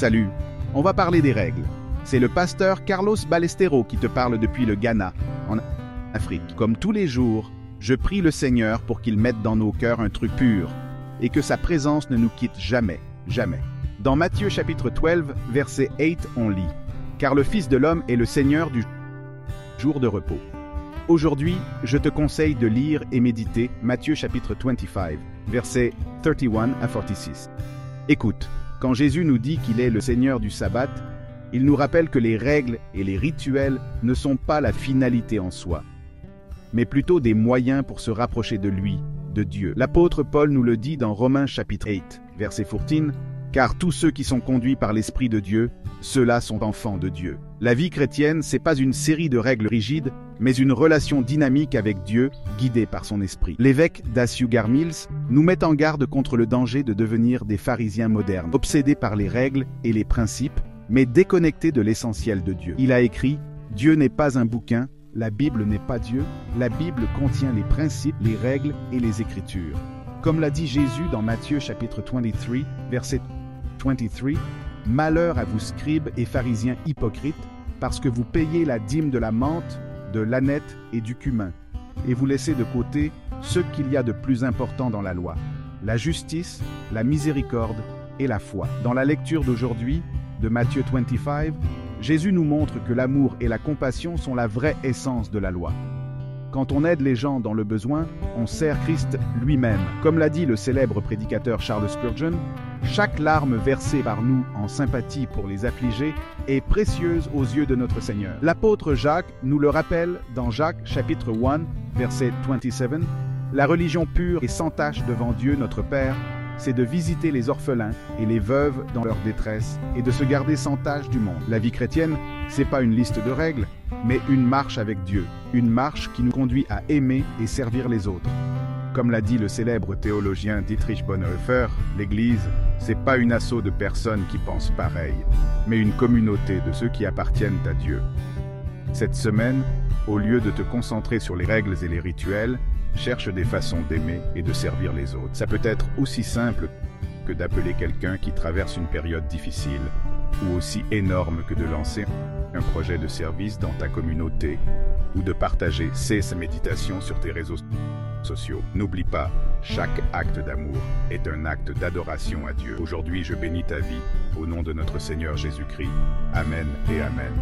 Salut, on va parler des règles. C'est le pasteur Carlos Balestero qui te parle depuis le Ghana, en Afrique. Comme tous les jours, je prie le Seigneur pour qu'il mette dans nos cœurs un truc pur et que sa présence ne nous quitte jamais, jamais. Dans Matthieu chapitre 12, verset 8, on lit Car le Fils de l'homme est le Seigneur du jour de repos. Aujourd'hui, je te conseille de lire et méditer Matthieu chapitre 25, versets 31 à 46. Écoute, quand Jésus nous dit qu'il est le Seigneur du sabbat, il nous rappelle que les règles et les rituels ne sont pas la finalité en soi, mais plutôt des moyens pour se rapprocher de lui, de Dieu. L'apôtre Paul nous le dit dans Romains chapitre 8, verset 14, car tous ceux qui sont conduits par l'Esprit de Dieu, ceux-là sont enfants de Dieu. La vie chrétienne, c'est pas une série de règles rigides, mais une relation dynamique avec Dieu, guidée par son esprit. L'évêque Daciugar Mills nous met en garde contre le danger de devenir des pharisiens modernes, obsédés par les règles et les principes, mais déconnectés de l'essentiel de Dieu. Il a écrit Dieu n'est pas un bouquin, la Bible n'est pas Dieu, la Bible contient les principes, les règles et les écritures. Comme l'a dit Jésus dans Matthieu chapitre 23, verset 23, Malheur à vous scribes et pharisiens hypocrites, parce que vous payez la dîme de la menthe, de l'ânette et du cumin, et vous laissez de côté ce qu'il y a de plus important dans la loi, la justice, la miséricorde et la foi. Dans la lecture d'aujourd'hui, de Matthieu 25, Jésus nous montre que l'amour et la compassion sont la vraie essence de la loi. Quand on aide les gens dans le besoin, on sert Christ lui-même. Comme l'a dit le célèbre prédicateur Charles Spurgeon, chaque larme versée par nous en sympathie pour les affligés est précieuse aux yeux de notre Seigneur. L'apôtre Jacques nous le rappelle dans Jacques chapitre 1, verset 27, La religion pure et sans tache devant Dieu notre Père, c'est de visiter les orphelins et les veuves dans leur détresse et de se garder sans tache du monde. La vie chrétienne, c'est pas une liste de règles, mais une marche avec Dieu, une marche qui nous conduit à aimer et servir les autres. Comme l'a dit le célèbre théologien Dietrich Bonhoeffer, l'Église, c'est pas une assaut de personnes qui pensent pareil, mais une communauté de ceux qui appartiennent à Dieu. Cette semaine, au lieu de te concentrer sur les règles et les rituels, cherche des façons d'aimer et de servir les autres. Ça peut être aussi simple que d'appeler quelqu'un qui traverse une période difficile, ou aussi énorme que de lancer un projet de service dans ta communauté, ou de partager ces méditations sur tes réseaux sociaux. N'oublie pas, chaque acte d'amour est un acte d'adoration à Dieu. Aujourd'hui, je bénis ta vie, au nom de notre Seigneur Jésus-Christ. Amen et Amen.